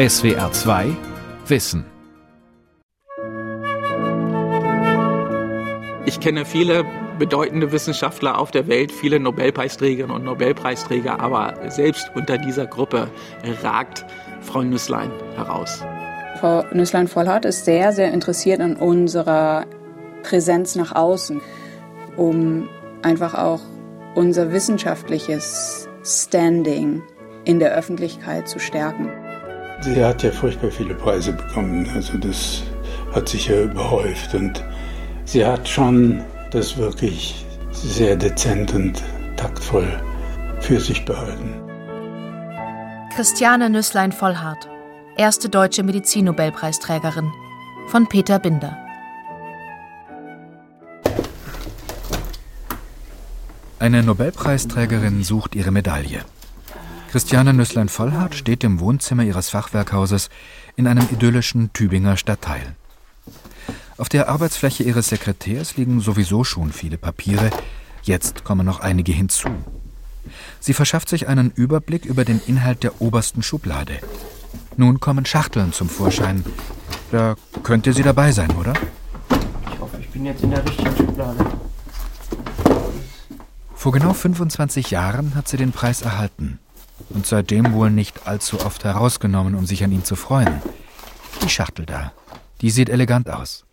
SWR 2 Wissen. Ich kenne viele bedeutende Wissenschaftler auf der Welt, viele Nobelpreisträgerinnen und Nobelpreisträger, aber selbst unter dieser Gruppe ragt Frau Nüsslein heraus. Frau Nüsslein-Vollhardt ist sehr, sehr interessiert an unserer Präsenz nach außen, um einfach auch unser wissenschaftliches Standing in der Öffentlichkeit zu stärken. Sie hat ja furchtbar viele Preise bekommen, also das hat sich ja überhäuft und sie hat schon das wirklich sehr dezent und taktvoll für sich behalten. Christiane Nüsslein-Vollhardt, erste deutsche Medizinnobelpreisträgerin von Peter Binder. Eine Nobelpreisträgerin sucht ihre Medaille. Christiane Nüsslein-Vollhardt steht im Wohnzimmer ihres Fachwerkhauses in einem idyllischen Tübinger Stadtteil. Auf der Arbeitsfläche ihres Sekretärs liegen sowieso schon viele Papiere, jetzt kommen noch einige hinzu. Sie verschafft sich einen Überblick über den Inhalt der obersten Schublade. Nun kommen Schachteln zum Vorschein. Da könnte sie dabei sein, oder? Ich hoffe, ich bin jetzt in der richtigen Schublade. Vor genau 25 Jahren hat sie den Preis erhalten und seitdem wohl nicht allzu oft herausgenommen, um sich an ihn zu freuen. Die Schachtel da, die sieht elegant aus.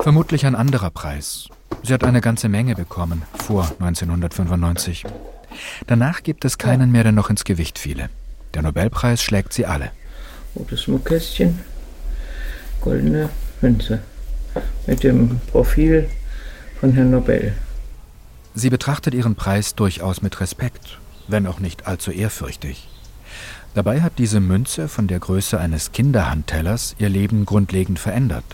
Vermutlich ein anderer Preis. Sie hat eine ganze Menge bekommen, vor 1995. Danach gibt es keinen mehr, der noch ins Gewicht fiele. Der Nobelpreis schlägt sie alle. Rotes Schmuckkästchen, goldene Münze mit dem Profil von Herrn Nobel. Sie betrachtet ihren Preis durchaus mit Respekt, wenn auch nicht allzu ehrfürchtig. Dabei hat diese Münze von der Größe eines Kinderhandtellers ihr Leben grundlegend verändert.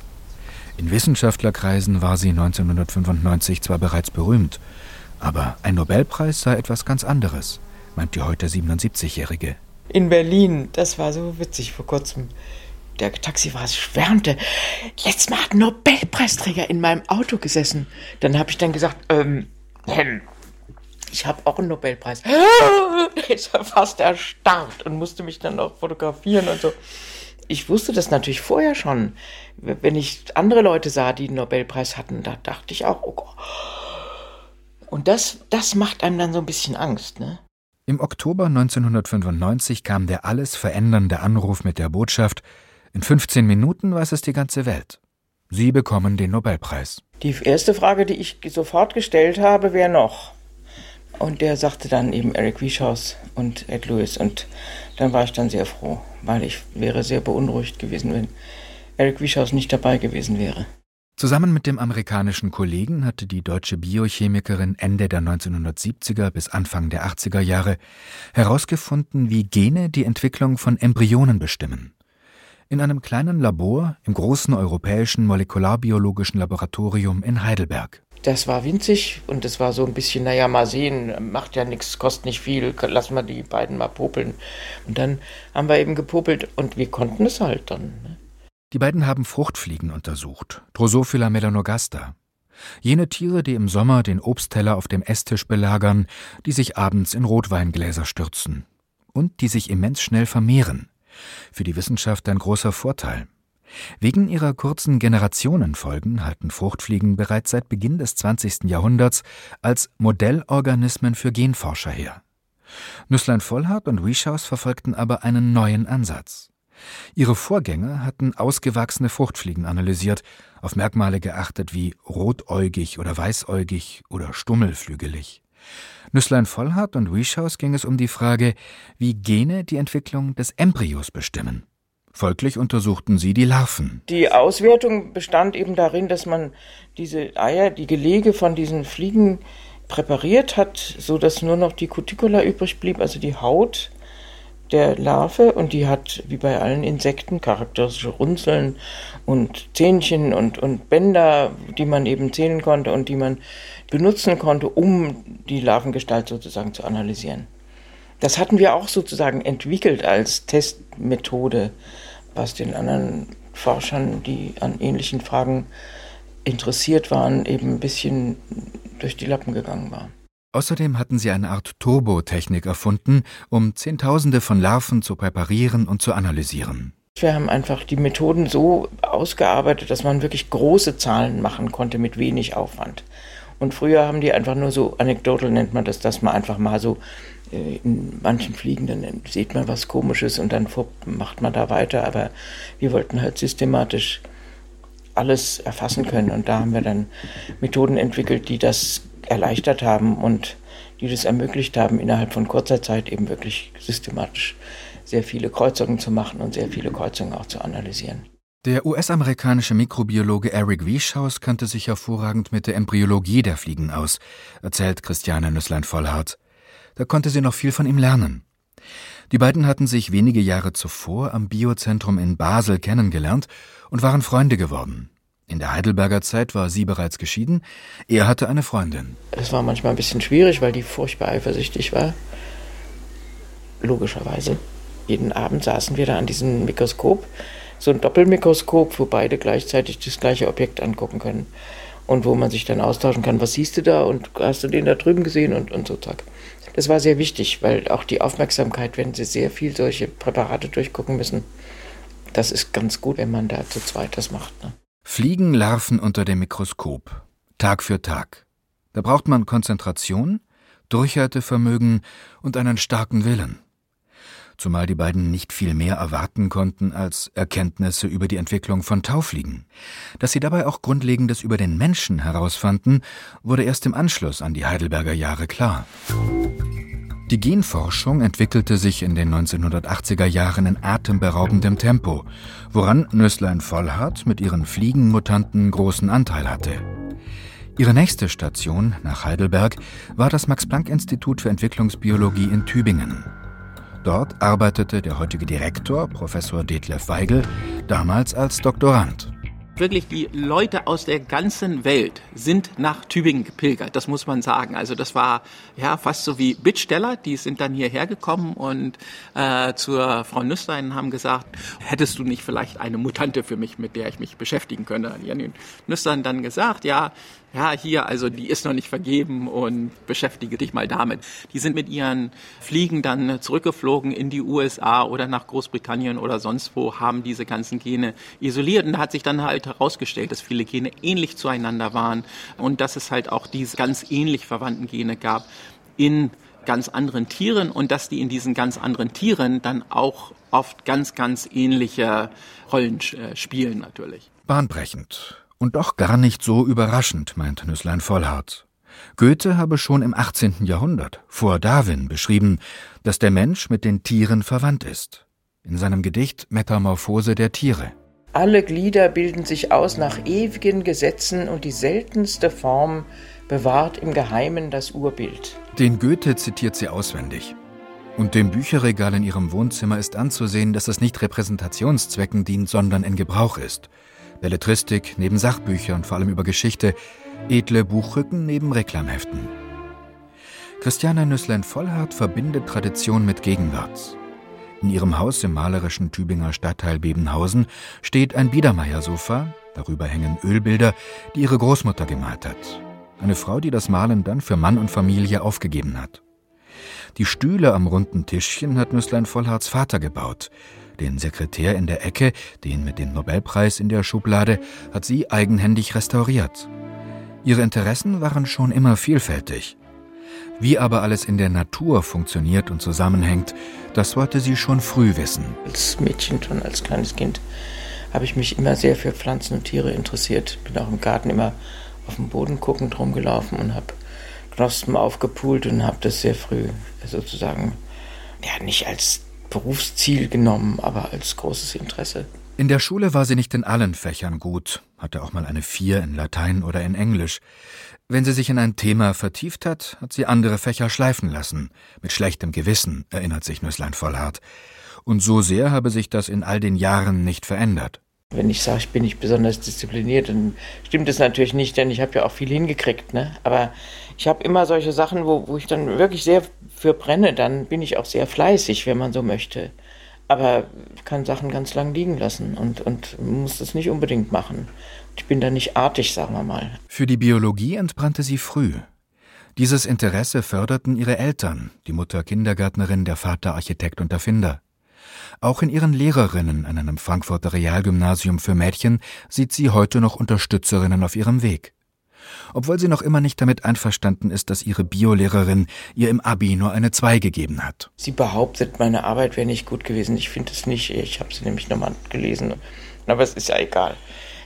In Wissenschaftlerkreisen war sie 1995 zwar bereits berühmt, aber ein Nobelpreis sei etwas ganz anderes, meint die heute 77-Jährige. In Berlin, das war so witzig vor kurzem. Der Taxifahrer schwärmte. Letztes Mal hat ein Nobelpreisträger in meinem Auto gesessen. Dann habe ich dann gesagt, ähm, ich habe auch einen Nobelpreis. Ich war fast erstarrt und musste mich dann auch fotografieren und so. Ich wusste das natürlich vorher schon. Wenn ich andere Leute sah, die einen Nobelpreis hatten, da dachte ich auch, oh Gott. Und das, das macht einem dann so ein bisschen Angst, ne? Im Oktober 1995 kam der alles verändernde Anruf mit der Botschaft, in 15 Minuten weiß es die ganze Welt. Sie bekommen den Nobelpreis. Die erste Frage, die ich sofort gestellt habe, wer noch? Und der sagte dann eben Eric Wieschaus und Ed Lewis. Und dann war ich dann sehr froh, weil ich wäre sehr beunruhigt gewesen, wenn Eric Wieschaus nicht dabei gewesen wäre. Zusammen mit dem amerikanischen Kollegen hatte die deutsche Biochemikerin Ende der 1970er bis Anfang der 80er Jahre herausgefunden, wie Gene die Entwicklung von Embryonen bestimmen. In einem kleinen Labor im großen europäischen molekularbiologischen Laboratorium in Heidelberg. Das war winzig und es war so ein bisschen, naja, mal sehen, macht ja nichts, kostet nicht viel, lassen wir die beiden mal popeln. Und dann haben wir eben gepopelt und wir konnten es halt dann. Ne? Die beiden haben Fruchtfliegen untersucht, Drosophila melanogaster. Jene Tiere, die im Sommer den Obstteller auf dem Esstisch belagern, die sich abends in Rotweingläser stürzen und die sich immens schnell vermehren. Für die Wissenschaft ein großer Vorteil. Wegen ihrer kurzen Generationenfolgen halten Fruchtfliegen bereits seit Beginn des 20. Jahrhunderts als Modellorganismen für Genforscher her. Nüsslein-Vollhardt und Wieschaus verfolgten aber einen neuen Ansatz. Ihre Vorgänger hatten ausgewachsene Fruchtfliegen analysiert, auf Merkmale geachtet wie rotäugig oder weißäugig oder stummelflügelig. Nüsslein-Vollhardt und Wieschaus ging es um die Frage, wie Gene die Entwicklung des Embryos bestimmen. Folglich untersuchten sie die Larven. Die Auswertung bestand eben darin, dass man diese Eier, die Gelege von diesen Fliegen präpariert hat, so dass nur noch die Cuticula übrig blieb, also die Haut der Larve und die hat wie bei allen Insekten charakteristische Runzeln und Zähnchen und, und Bänder, die man eben zählen konnte und die man benutzen konnte, um die Larvengestalt sozusagen zu analysieren. Das hatten wir auch sozusagen entwickelt als Testmethode, was den anderen Forschern, die an ähnlichen Fragen interessiert waren, eben ein bisschen durch die Lappen gegangen war. Außerdem hatten sie eine Art Turbotechnik erfunden, um Zehntausende von Larven zu präparieren und zu analysieren. Wir haben einfach die Methoden so ausgearbeitet, dass man wirklich große Zahlen machen konnte mit wenig Aufwand. Und früher haben die einfach nur so, anekdotal nennt man das, dass man einfach mal so äh, in manchen Fliegen, sieht man was Komisches und dann macht man da weiter. Aber wir wollten halt systematisch alles erfassen können. Und da haben wir dann Methoden entwickelt, die das erleichtert haben und die das ermöglicht haben, innerhalb von kurzer Zeit eben wirklich systematisch sehr viele Kreuzungen zu machen und sehr viele Kreuzungen auch zu analysieren. Der US-amerikanische Mikrobiologe Eric Wieschaus kannte sich hervorragend mit der Embryologie der Fliegen aus, erzählt Christiane Nüsslein-Vollhardt. Da konnte sie noch viel von ihm lernen. Die beiden hatten sich wenige Jahre zuvor am Biozentrum in Basel kennengelernt und waren Freunde geworden. In der Heidelberger Zeit war sie bereits geschieden, er hatte eine Freundin. Es war manchmal ein bisschen schwierig, weil die furchtbar eifersüchtig war. Logischerweise. Jeden Abend saßen wir da an diesem Mikroskop, so ein Doppelmikroskop, wo beide gleichzeitig das gleiche Objekt angucken können. Und wo man sich dann austauschen kann, was siehst du da und hast du den da drüben gesehen und, und so zack. Das war sehr wichtig, weil auch die Aufmerksamkeit, wenn sie sehr viel solche Präparate durchgucken müssen, das ist ganz gut, wenn man da zu zweit das macht. Ne? Fliegen Larven unter dem Mikroskop, Tag für Tag. Da braucht man Konzentration, Durchhaltevermögen und einen starken Willen. Zumal die beiden nicht viel mehr erwarten konnten als Erkenntnisse über die Entwicklung von Taufliegen. Dass sie dabei auch Grundlegendes über den Menschen herausfanden, wurde erst im Anschluss an die Heidelberger Jahre klar. Die Genforschung entwickelte sich in den 1980er Jahren in atemberaubendem Tempo, woran Nüsslein Vollhardt mit ihren Fliegenmutanten großen Anteil hatte. Ihre nächste Station nach Heidelberg war das Max-Planck-Institut für Entwicklungsbiologie in Tübingen. Dort arbeitete der heutige Direktor, Professor Detlef Weigel, damals als Doktorand wirklich die Leute aus der ganzen Welt sind nach Tübingen gepilgert, das muss man sagen. Also das war ja fast so wie Bittsteller, die sind dann hierher gekommen und äh, zur Frau Nüsslein haben gesagt, hättest du nicht vielleicht eine Mutante für mich, mit der ich mich beschäftigen könnte? Janine Nüsslein dann gesagt, ja, ja, hier, also die ist noch nicht vergeben und beschäftige dich mal damit. Die sind mit ihren Fliegen dann zurückgeflogen in die USA oder nach Großbritannien oder sonst wo, haben diese ganzen Gene isoliert und da hat sich dann halt herausgestellt, dass viele Gene ähnlich zueinander waren und dass es halt auch diese ganz ähnlich verwandten Gene gab in ganz anderen Tieren und dass die in diesen ganz anderen Tieren dann auch oft ganz, ganz ähnliche Rollen äh, spielen natürlich. Bahnbrechend. Und doch gar nicht so überraschend, meint Nüsslein Vollhardt. Goethe habe schon im 18. Jahrhundert, vor Darwin, beschrieben, dass der Mensch mit den Tieren verwandt ist. In seinem Gedicht Metamorphose der Tiere. Alle Glieder bilden sich aus nach ewigen Gesetzen und die seltenste Form bewahrt im Geheimen das Urbild. Den Goethe zitiert sie auswendig. Und dem Bücherregal in ihrem Wohnzimmer ist anzusehen, dass es nicht Repräsentationszwecken dient, sondern in Gebrauch ist. Belletristik neben Sachbüchern, vor allem über Geschichte, edle Buchrücken neben Reklamheften. Christiane Nüsslein-Vollhardt verbindet Tradition mit Gegenwart. In ihrem Haus im malerischen Tübinger Stadtteil Bebenhausen steht ein Biedermeiersofa, darüber hängen Ölbilder, die ihre Großmutter gemalt hat. Eine Frau, die das Malen dann für Mann und Familie aufgegeben hat. Die Stühle am runden Tischchen hat Nüsslein Vollhardts Vater gebaut. Den Sekretär in der Ecke, den mit dem Nobelpreis in der Schublade, hat sie eigenhändig restauriert. Ihre Interessen waren schon immer vielfältig. Wie aber alles in der Natur funktioniert und zusammenhängt, das wollte sie schon früh wissen. Als Mädchen, schon als kleines Kind, habe ich mich immer sehr für Pflanzen und Tiere interessiert. Bin auch im Garten immer auf dem Boden guckend rumgelaufen und habe Knospen aufgepult und habe das sehr früh sozusagen, ja, nicht als Berufsziel genommen, aber als großes Interesse. In der Schule war sie nicht in allen Fächern gut, hatte auch mal eine Vier in Latein oder in Englisch. Wenn sie sich in ein Thema vertieft hat, hat sie andere Fächer schleifen lassen. Mit schlechtem Gewissen, erinnert sich Nüsslein Vollhardt. Und so sehr habe sich das in all den Jahren nicht verändert. Wenn ich sage, ich bin nicht besonders diszipliniert, dann stimmt das natürlich nicht, denn ich habe ja auch viel hingekriegt. Ne? Aber ich habe immer solche Sachen, wo, wo ich dann wirklich sehr für brenne, dann bin ich auch sehr fleißig, wenn man so möchte. Aber kann Sachen ganz lang liegen lassen und, und muss das nicht unbedingt machen. Ich bin da nicht artig, sagen wir mal. Für die Biologie entbrannte sie früh. Dieses Interesse förderten ihre Eltern, die Mutter Kindergärtnerin, der Vater Architekt und Erfinder. Auch in ihren Lehrerinnen an einem Frankfurter Realgymnasium für Mädchen sieht sie heute noch Unterstützerinnen auf ihrem Weg. Obwohl sie noch immer nicht damit einverstanden ist, dass ihre Biolehrerin ihr im Abi nur eine 2 gegeben hat. Sie behauptet, meine Arbeit wäre nicht gut gewesen. Ich finde es nicht. Ich habe sie nämlich nochmal gelesen. Aber es ist ja egal.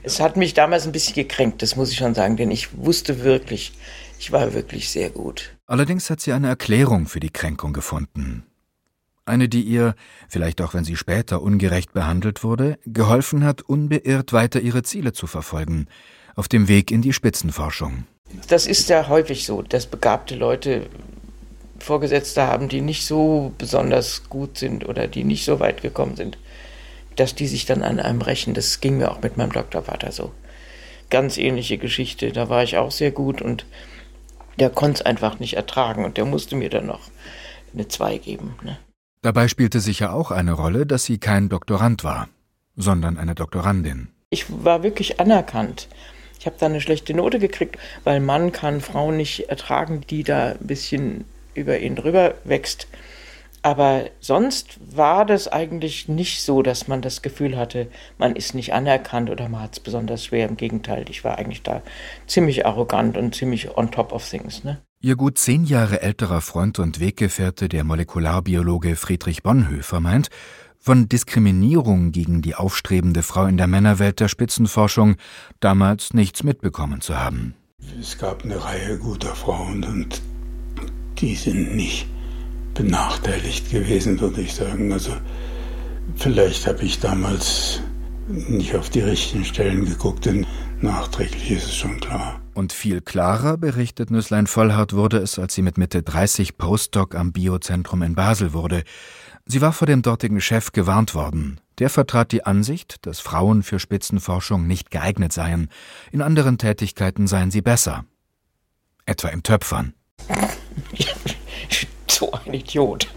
Es hat mich damals ein bisschen gekränkt, das muss ich schon sagen, denn ich wusste wirklich, ich war wirklich sehr gut. Allerdings hat sie eine Erklärung für die Kränkung gefunden. Eine, die ihr, vielleicht auch wenn sie später ungerecht behandelt wurde, geholfen hat, unbeirrt weiter ihre Ziele zu verfolgen, auf dem Weg in die Spitzenforschung. Das ist ja häufig so, dass begabte Leute Vorgesetzte haben, die nicht so besonders gut sind oder die nicht so weit gekommen sind dass die sich dann an einem rächen. Das ging mir auch mit meinem Doktorvater so. Ganz ähnliche Geschichte. Da war ich auch sehr gut und der konnte es einfach nicht ertragen und der musste mir dann noch eine 2 geben. Ne? Dabei spielte sicher auch eine Rolle, dass sie kein Doktorand war, sondern eine Doktorandin. Ich war wirklich anerkannt. Ich habe da eine schlechte Note gekriegt, weil Mann kann Frauen nicht ertragen, die da ein bisschen über ihn drüber wächst. Aber sonst war das eigentlich nicht so, dass man das Gefühl hatte, man ist nicht anerkannt oder man hat es besonders schwer. Im Gegenteil, ich war eigentlich da ziemlich arrogant und ziemlich on top of things. Ne? Ihr gut zehn Jahre älterer Freund und Weggefährte, der Molekularbiologe Friedrich Bonhoeffer, meint, von Diskriminierung gegen die aufstrebende Frau in der Männerwelt der Spitzenforschung damals nichts mitbekommen zu haben. Es gab eine Reihe guter Frauen und die sind nicht benachteiligt gewesen, würde ich sagen. Also vielleicht habe ich damals nicht auf die richtigen Stellen geguckt, denn nachträglich ist es schon klar. Und viel klarer, berichtet Nüsslein Vollhardt, wurde es, als sie mit Mitte 30 Postdoc am Biozentrum in Basel wurde. Sie war vor dem dortigen Chef gewarnt worden. Der vertrat die Ansicht, dass Frauen für Spitzenforschung nicht geeignet seien. In anderen Tätigkeiten seien sie besser. Etwa im Töpfern. so ein Idiot.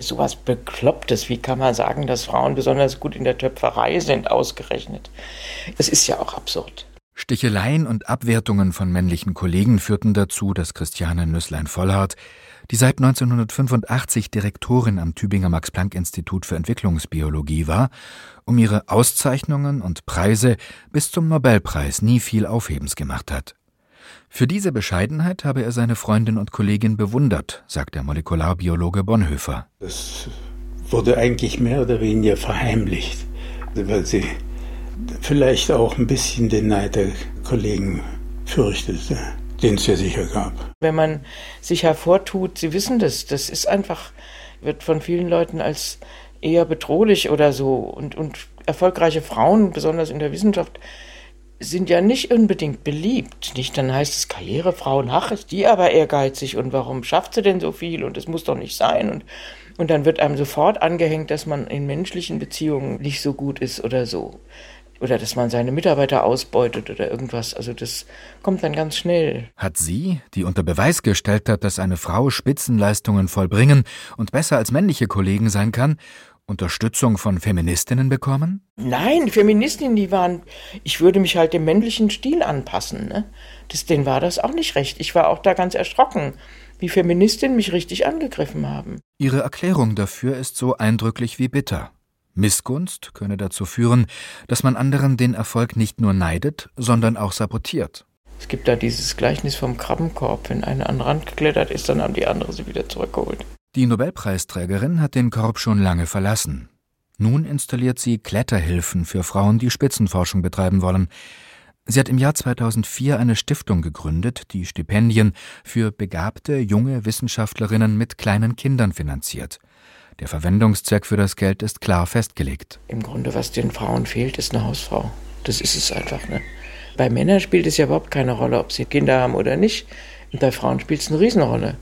Sowas Beklopptes. Wie kann man sagen, dass Frauen besonders gut in der Töpferei sind, ausgerechnet? Das ist ja auch absurd. Sticheleien und Abwertungen von männlichen Kollegen führten dazu, dass Christiane Nüsslein-Vollhardt, die seit 1985 Direktorin am Tübinger Max-Planck-Institut für Entwicklungsbiologie war, um ihre Auszeichnungen und Preise bis zum Nobelpreis nie viel Aufhebens gemacht hat. Für diese Bescheidenheit habe er seine Freundin und Kollegin bewundert, sagt der Molekularbiologe Bonhoeffer. Das wurde eigentlich mehr oder weniger verheimlicht, weil sie vielleicht auch ein bisschen den Neid der Kollegen fürchtete, den es ja sicher gab. Wenn man sich hervortut, Sie wissen das, das ist einfach, wird von vielen Leuten als eher bedrohlich oder so. Und, und erfolgreiche Frauen, besonders in der Wissenschaft, sind ja nicht unbedingt beliebt. Nicht, dann heißt es Karrierefrauen, ach, ist die aber ehrgeizig und warum schafft sie denn so viel und es muss doch nicht sein und und dann wird einem sofort angehängt, dass man in menschlichen Beziehungen nicht so gut ist oder so. Oder dass man seine Mitarbeiter ausbeutet oder irgendwas. Also das kommt dann ganz schnell. Hat sie, die unter Beweis gestellt hat, dass eine Frau Spitzenleistungen vollbringen und besser als männliche Kollegen sein kann, Unterstützung von Feministinnen bekommen? Nein, Feministinnen, die waren, ich würde mich halt dem männlichen Stil anpassen. Ne? Das, denen war das auch nicht recht. Ich war auch da ganz erschrocken, wie Feministinnen mich richtig angegriffen haben. Ihre Erklärung dafür ist so eindrücklich wie bitter. Missgunst könne dazu führen, dass man anderen den Erfolg nicht nur neidet, sondern auch sabotiert. Es gibt da dieses Gleichnis vom Krabbenkorb. Wenn eine an den Rand geklettert ist, dann haben die andere sie wieder zurückgeholt. Die Nobelpreisträgerin hat den Korb schon lange verlassen. Nun installiert sie Kletterhilfen für Frauen, die Spitzenforschung betreiben wollen. Sie hat im Jahr 2004 eine Stiftung gegründet, die Stipendien für begabte junge Wissenschaftlerinnen mit kleinen Kindern finanziert. Der Verwendungszweck für das Geld ist klar festgelegt. Im Grunde, was den Frauen fehlt, ist eine Hausfrau. Das ist es einfach. Ne? Bei Männern spielt es ja überhaupt keine Rolle, ob sie Kinder haben oder nicht. Und bei Frauen spielt es eine Riesenrolle.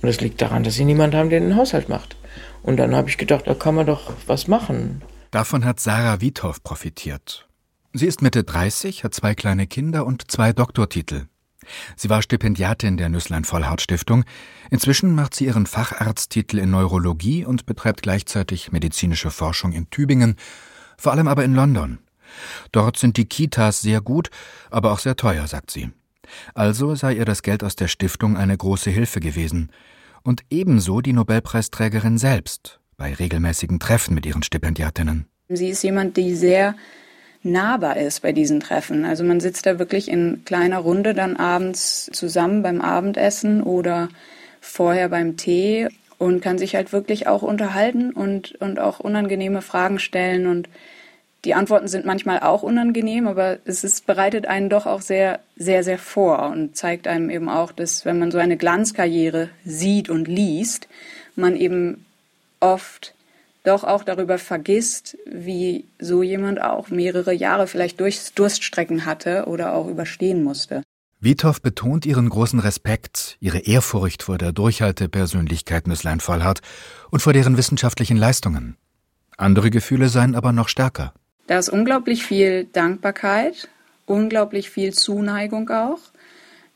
Und das liegt daran, dass sie niemand haben, der den Haushalt macht. Und dann habe ich gedacht, da kann man doch was machen. Davon hat Sarah Wiethoff profitiert. Sie ist Mitte 30, hat zwei kleine Kinder und zwei Doktortitel. Sie war Stipendiatin der Nüsslein-Vollhardt-Stiftung. Inzwischen macht sie ihren Facharzttitel in Neurologie und betreibt gleichzeitig medizinische Forschung in Tübingen, vor allem aber in London. Dort sind die Kitas sehr gut, aber auch sehr teuer, sagt sie. Also sei ihr das Geld aus der Stiftung eine große Hilfe gewesen. Und ebenso die Nobelpreisträgerin selbst bei regelmäßigen Treffen mit ihren Stipendiatinnen. Sie ist jemand, die sehr nahbar ist bei diesen Treffen. Also man sitzt da wirklich in kleiner Runde dann abends zusammen beim Abendessen oder vorher beim Tee und kann sich halt wirklich auch unterhalten und, und auch unangenehme Fragen stellen und die Antworten sind manchmal auch unangenehm, aber es ist, bereitet einen doch auch sehr, sehr, sehr vor und zeigt einem eben auch, dass wenn man so eine Glanzkarriere sieht und liest, man eben oft doch auch darüber vergisst, wie so jemand auch mehrere Jahre vielleicht durch Durststrecken hatte oder auch überstehen musste. Witow betont ihren großen Respekt, ihre Ehrfurcht vor der Durchhaltepersönlichkeit Nüsslein Vollhardt und vor deren wissenschaftlichen Leistungen. Andere Gefühle seien aber noch stärker. Da ist unglaublich viel Dankbarkeit, unglaublich viel Zuneigung auch,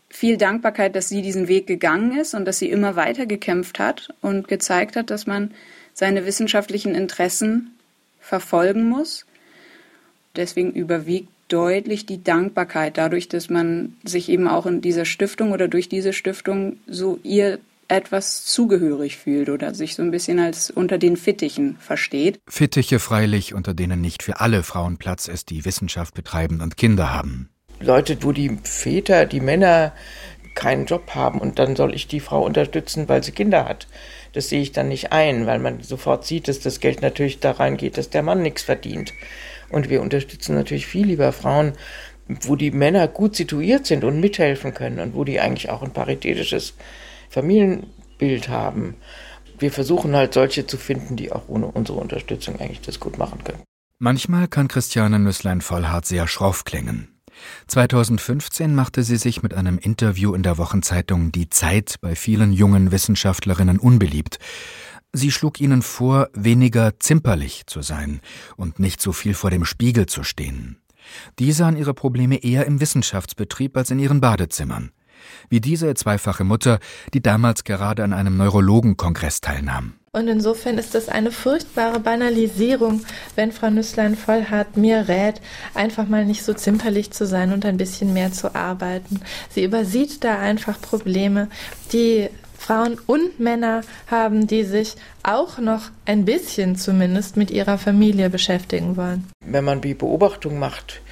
viel Dankbarkeit, dass sie diesen Weg gegangen ist und dass sie immer weiter gekämpft hat und gezeigt hat, dass man seine wissenschaftlichen Interessen verfolgen muss. Deswegen überwiegt deutlich die Dankbarkeit dadurch, dass man sich eben auch in dieser Stiftung oder durch diese Stiftung so ihr etwas zugehörig fühlt oder sich so ein bisschen als unter den Fittichen versteht. Fittiche freilich, unter denen nicht für alle Frauen Platz ist, die Wissenschaft betreiben und Kinder haben. Leute, wo die Väter, die Männer keinen Job haben und dann soll ich die Frau unterstützen, weil sie Kinder hat. Das sehe ich dann nicht ein, weil man sofort sieht, dass das Geld natürlich da reingeht, dass der Mann nichts verdient. Und wir unterstützen natürlich viel lieber Frauen, wo die Männer gut situiert sind und mithelfen können und wo die eigentlich auch ein paritätisches Familienbild haben. Wir versuchen halt solche zu finden, die auch ohne unsere Unterstützung eigentlich das gut machen können. Manchmal kann Christiane Nüsslein-Vollhardt sehr schroff klingen. 2015 machte sie sich mit einem Interview in der Wochenzeitung Die Zeit bei vielen jungen Wissenschaftlerinnen unbeliebt. Sie schlug ihnen vor, weniger zimperlich zu sein und nicht so viel vor dem Spiegel zu stehen. Die sahen ihre Probleme eher im Wissenschaftsbetrieb als in ihren Badezimmern. Wie diese zweifache Mutter, die damals gerade an einem Neurologenkongress teilnahm. Und insofern ist das eine furchtbare Banalisierung, wenn Frau Nüsslein-Vollhardt mir rät, einfach mal nicht so zimperlich zu sein und ein bisschen mehr zu arbeiten. Sie übersieht da einfach Probleme, die Frauen und Männer haben, die sich auch noch ein bisschen zumindest mit ihrer Familie beschäftigen wollen. Wenn man die Beobachtung macht,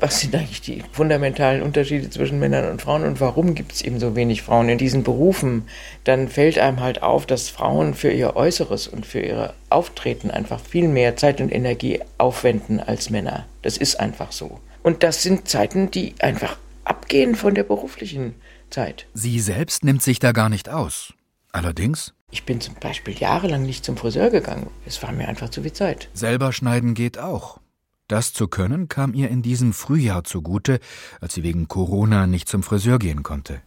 was sind eigentlich die fundamentalen Unterschiede zwischen Männern und Frauen und warum gibt es eben so wenig Frauen in diesen Berufen, dann fällt einem halt auf, dass Frauen für ihr Äußeres und für ihr Auftreten einfach viel mehr Zeit und Energie aufwenden als Männer. Das ist einfach so. Und das sind Zeiten, die einfach abgehen von der beruflichen Zeit. Sie selbst nimmt sich da gar nicht aus. Allerdings. Ich bin zum Beispiel jahrelang nicht zum Friseur gegangen. Es war mir einfach zu viel Zeit. Selber schneiden geht auch. Das zu können kam ihr in diesem Frühjahr zugute, als sie wegen Corona nicht zum Friseur gehen konnte.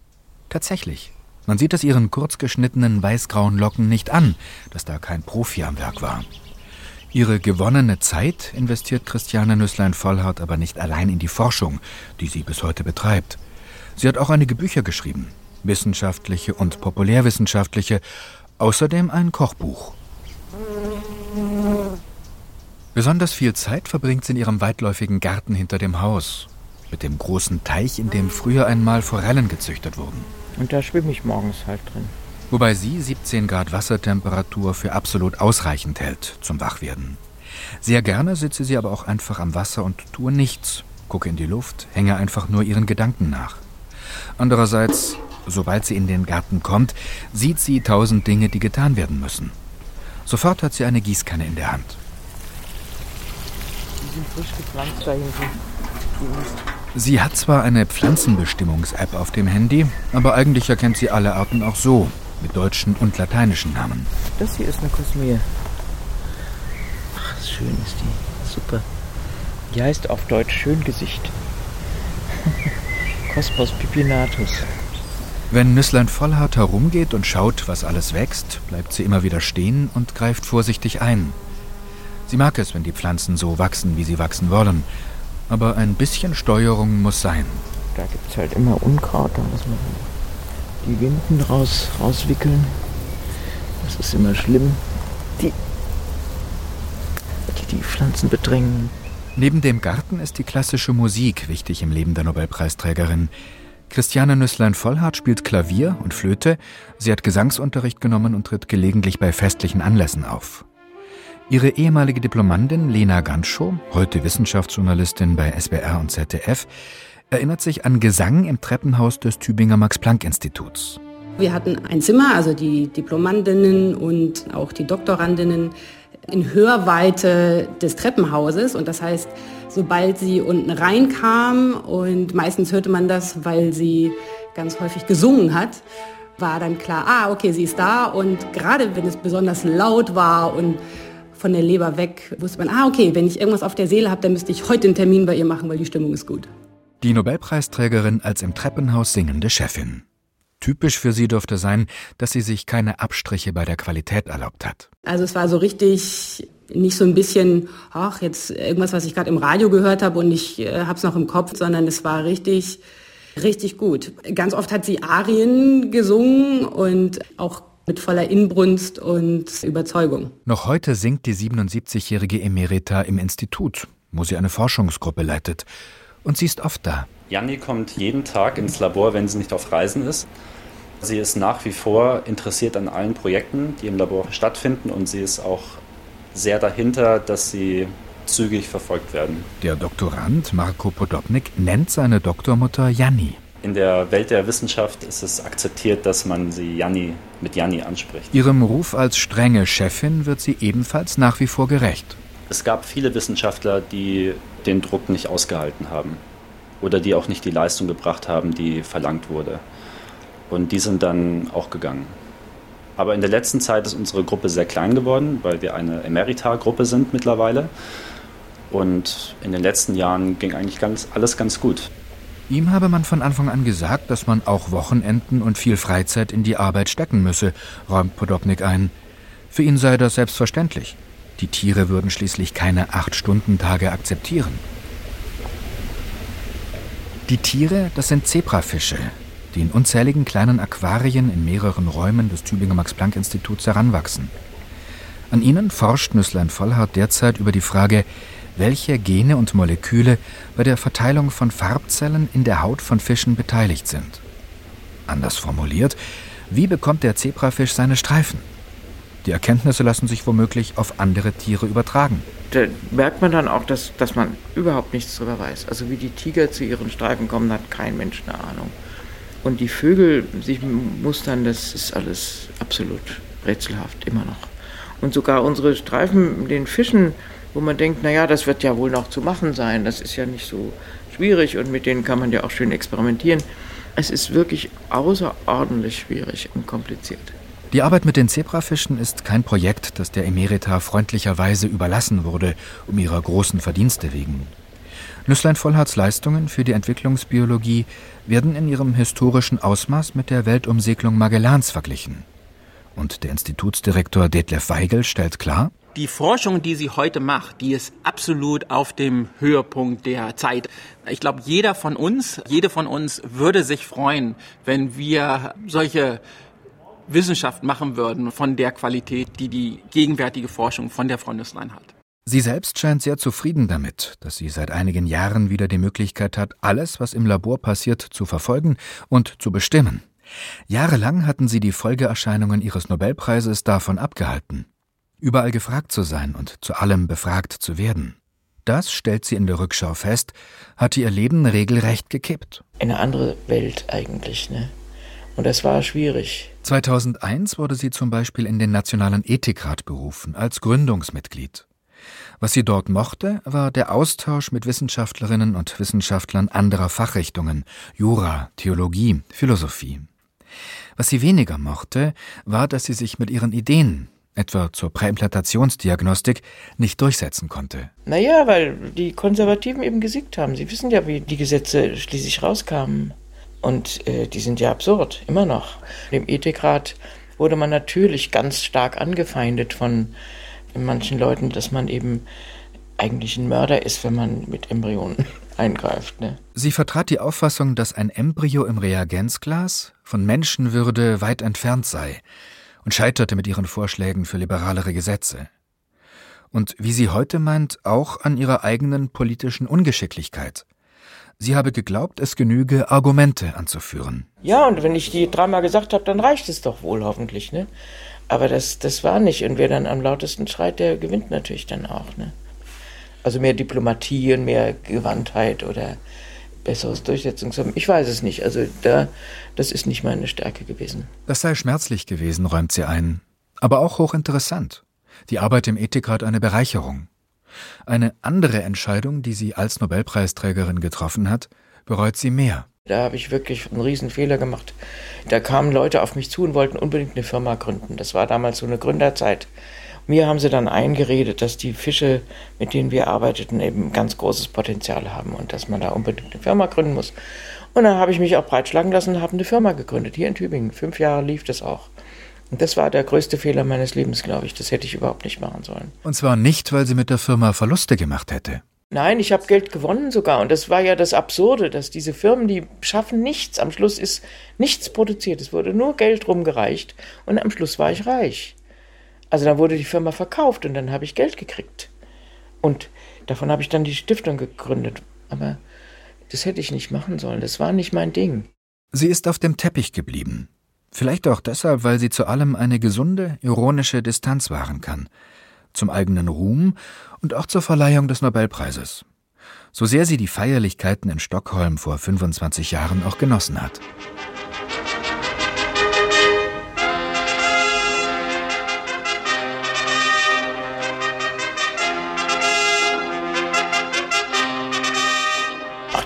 Tatsächlich. Man sieht es ihren kurzgeschnittenen weißgrauen Locken nicht an, dass da kein Profi am Werk war. Ihre gewonnene Zeit investiert Christiane Nüsslein-Vollhardt aber nicht allein in die Forschung, die sie bis heute betreibt. Sie hat auch einige Bücher geschrieben, wissenschaftliche und populärwissenschaftliche, außerdem ein Kochbuch. Besonders viel Zeit verbringt sie in ihrem weitläufigen Garten hinter dem Haus, mit dem großen Teich, in dem früher einmal Forellen gezüchtet wurden. Und da schwimme ich morgens halt drin. Wobei sie 17 Grad Wassertemperatur für absolut ausreichend hält zum Wachwerden. Sehr gerne sitze sie aber auch einfach am Wasser und tue nichts, gucke in die Luft, hänge einfach nur ihren Gedanken nach. Andererseits, sobald sie in den Garten kommt, sieht sie tausend Dinge, die getan werden müssen. Sofort hat sie eine Gießkanne in der Hand sind frisch gepflanzt da hinten. Sie hat zwar eine Pflanzenbestimmungs-App auf dem Handy, aber eigentlich erkennt sie alle Arten auch so, mit deutschen und lateinischen Namen. Das hier ist eine Kosmie. Ach, schön ist die. Super. Die heißt auf Deutsch Schöngesicht. Cospos pipinatus. Wenn Nüsslein Vollhardt herumgeht und schaut, was alles wächst, bleibt sie immer wieder stehen und greift vorsichtig ein. Sie mag es, wenn die Pflanzen so wachsen, wie sie wachsen wollen. Aber ein bisschen Steuerung muss sein. Da gibt es halt immer Unkraut, da muss man die Winden raus, rauswickeln. Das ist immer schlimm. Die, die, die Pflanzen bedrängen. Neben dem Garten ist die klassische Musik wichtig im Leben der Nobelpreisträgerin. Christiane Nüsslein-Vollhardt spielt Klavier und Flöte. Sie hat Gesangsunterricht genommen und tritt gelegentlich bei festlichen Anlässen auf. Ihre ehemalige Diplomandin Lena Ganschow, heute Wissenschaftsjournalistin bei SWR und ZDF, erinnert sich an Gesang im Treppenhaus des Tübinger Max-Planck-Instituts. Wir hatten ein Zimmer, also die Diplomandinnen und auch die Doktorandinnen in Hörweite des Treppenhauses. Und das heißt, sobald sie unten reinkam und meistens hörte man das, weil sie ganz häufig gesungen hat, war dann klar, ah, okay, sie ist da. Und gerade wenn es besonders laut war und von der Leber weg, wusste man, ah, okay, wenn ich irgendwas auf der Seele habe, dann müsste ich heute einen Termin bei ihr machen, weil die Stimmung ist gut. Die Nobelpreisträgerin als im Treppenhaus singende Chefin. Typisch für sie dürfte sein, dass sie sich keine Abstriche bei der Qualität erlaubt hat. Also es war so richtig nicht so ein bisschen, ach, jetzt irgendwas, was ich gerade im Radio gehört habe und ich äh, habe es noch im Kopf, sondern es war richtig, richtig gut. Ganz oft hat sie Arien gesungen und auch mit voller Inbrunst und Überzeugung. Noch heute singt die 77-jährige Emerita im Institut, wo sie eine Forschungsgruppe leitet. Und sie ist oft da. Janni kommt jeden Tag ins Labor, wenn sie nicht auf Reisen ist. Sie ist nach wie vor interessiert an allen Projekten, die im Labor stattfinden und sie ist auch sehr dahinter, dass sie zügig verfolgt werden. Der Doktorand Marco Podobnik nennt seine Doktormutter Janni. In der Welt der Wissenschaft ist es akzeptiert, dass man sie Janni mit Janni anspricht. Ihrem Ruf als strenge Chefin wird sie ebenfalls nach wie vor gerecht. Es gab viele Wissenschaftler, die den Druck nicht ausgehalten haben oder die auch nicht die Leistung gebracht haben, die verlangt wurde. Und die sind dann auch gegangen. Aber in der letzten Zeit ist unsere Gruppe sehr klein geworden, weil wir eine Emerita-Gruppe sind mittlerweile. Und in den letzten Jahren ging eigentlich ganz, alles ganz gut. Ihm habe man von Anfang an gesagt, dass man auch Wochenenden und viel Freizeit in die Arbeit stecken müsse, räumt Podobnik ein. Für ihn sei das selbstverständlich. Die Tiere würden schließlich keine Acht-Stunden-Tage akzeptieren. Die Tiere, das sind Zebrafische, die in unzähligen kleinen Aquarien in mehreren Räumen des Tübinger Max-Planck-Instituts heranwachsen. An ihnen forscht Nüsslein Vollhardt derzeit über die Frage, welche Gene und Moleküle bei der Verteilung von Farbzellen in der Haut von Fischen beteiligt sind. Anders formuliert, wie bekommt der Zebrafisch seine Streifen? Die Erkenntnisse lassen sich womöglich auf andere Tiere übertragen. Da merkt man dann auch, dass, dass man überhaupt nichts darüber weiß. Also wie die Tiger zu ihren Streifen kommen, hat kein Mensch eine Ahnung. Und die Vögel sich mustern, das ist alles absolut rätselhaft, immer noch. Und sogar unsere Streifen den Fischen, wo man denkt, naja, das wird ja wohl noch zu machen sein, das ist ja nicht so schwierig und mit denen kann man ja auch schön experimentieren. Es ist wirklich außerordentlich schwierig und kompliziert. Die Arbeit mit den Zebrafischen ist kein Projekt, das der Emerita freundlicherweise überlassen wurde, um ihrer großen Verdienste wegen. Nüsslein Vollhards Leistungen für die Entwicklungsbiologie werden in ihrem historischen Ausmaß mit der Weltumsegelung Magellans verglichen. Und der Institutsdirektor Detlef Weigel stellt klar, die Forschung, die sie heute macht, die ist absolut auf dem Höhepunkt der Zeit. Ich glaube, jeder von uns, jede von uns würde sich freuen, wenn wir solche Wissenschaft machen würden von der Qualität, die die gegenwärtige Forschung von der Frau Nüsslein hat. Sie selbst scheint sehr zufrieden damit, dass sie seit einigen Jahren wieder die Möglichkeit hat, alles, was im Labor passiert, zu verfolgen und zu bestimmen. Jahrelang hatten sie die Folgeerscheinungen ihres Nobelpreises davon abgehalten, überall gefragt zu sein und zu allem befragt zu werden. Das, stellt sie in der Rückschau fest, hatte ihr Leben regelrecht gekippt. Eine andere Welt eigentlich, ne? Und das war schwierig. 2001 wurde sie zum Beispiel in den Nationalen Ethikrat berufen, als Gründungsmitglied. Was sie dort mochte, war der Austausch mit Wissenschaftlerinnen und Wissenschaftlern anderer Fachrichtungen, Jura, Theologie, Philosophie. Was sie weniger mochte, war, dass sie sich mit ihren Ideen, etwa zur Präimplantationsdiagnostik, nicht durchsetzen konnte. Naja, weil die Konservativen eben gesiegt haben. Sie wissen ja, wie die Gesetze schließlich rauskamen. Und äh, die sind ja absurd, immer noch. Im Ethikrat wurde man natürlich ganz stark angefeindet von manchen Leuten, dass man eben eigentlich ein Mörder ist, wenn man mit Embryonen eingreift. Ne? Sie vertrat die Auffassung, dass ein Embryo im Reagenzglas von Menschenwürde weit entfernt sei und scheiterte mit ihren Vorschlägen für liberalere Gesetze. Und wie sie heute meint, auch an ihrer eigenen politischen Ungeschicklichkeit. Sie habe geglaubt, es genüge, Argumente anzuführen. Ja, und wenn ich die dreimal gesagt habe, dann reicht es doch wohl hoffentlich, ne? Aber das, das war nicht. Und wer dann am lautesten schreit, der gewinnt natürlich dann auch, ne? Also mehr Diplomatie und mehr Gewandtheit oder besseres Durchsetzungsvermögen. Ich weiß es nicht. Also da, das ist nicht meine Stärke gewesen. Das sei schmerzlich gewesen, räumt sie ein. Aber auch hochinteressant. Die Arbeit im Ethikrat eine Bereicherung. Eine andere Entscheidung, die sie als Nobelpreisträgerin getroffen hat, bereut sie mehr. Da habe ich wirklich einen riesen Fehler gemacht. Da kamen Leute auf mich zu und wollten unbedingt eine Firma gründen. Das war damals so eine Gründerzeit. Mir haben sie dann eingeredet, dass die Fische, mit denen wir arbeiteten, eben ganz großes Potenzial haben und dass man da unbedingt eine Firma gründen muss. Und dann habe ich mich auch breitschlagen lassen und habe eine Firma gegründet, hier in Tübingen. Fünf Jahre lief das auch. Und das war der größte Fehler meines Lebens, glaube ich. Das hätte ich überhaupt nicht machen sollen. Und zwar nicht, weil sie mit der Firma Verluste gemacht hätte. Nein, ich habe Geld gewonnen sogar. Und das war ja das Absurde, dass diese Firmen, die schaffen nichts. Am Schluss ist nichts produziert. Es wurde nur Geld rumgereicht. Und am Schluss war ich reich. Also dann wurde die Firma verkauft und dann habe ich Geld gekriegt. Und davon habe ich dann die Stiftung gegründet. Aber das hätte ich nicht machen sollen. Das war nicht mein Ding. Sie ist auf dem Teppich geblieben. Vielleicht auch deshalb, weil sie zu allem eine gesunde, ironische Distanz wahren kann. Zum eigenen Ruhm und auch zur Verleihung des Nobelpreises. So sehr sie die Feierlichkeiten in Stockholm vor 25 Jahren auch genossen hat.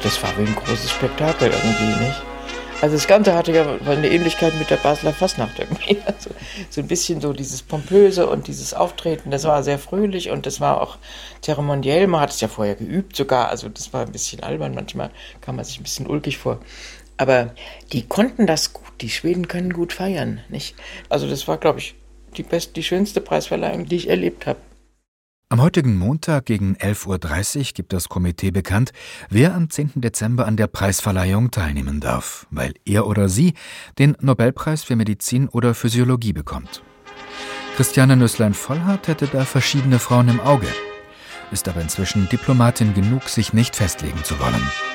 Das war wie ein großes Spektakel irgendwie, nicht? Also das Ganze hatte ja eine Ähnlichkeit mit der Basler Fastnacht irgendwie. Also so ein bisschen so dieses Pompöse und dieses Auftreten, das war sehr fröhlich und das war auch zeremoniell. Man hat es ja vorher geübt sogar, also das war ein bisschen albern. Manchmal kam man sich ein bisschen ulkig vor. Aber die konnten das gut. Die Schweden können gut feiern, nicht? Also das war, glaube ich, die beste, die schönste Preisverleihung, die ich erlebt habe. Am heutigen Montag gegen 11.30 Uhr gibt das Komitee bekannt, wer am 10. Dezember an der Preisverleihung teilnehmen darf, weil er oder sie den Nobelpreis für Medizin oder Physiologie bekommt. Christiane Nüsslein-Vollhardt hätte da verschiedene Frauen im Auge, ist aber inzwischen Diplomatin genug, sich nicht festlegen zu wollen.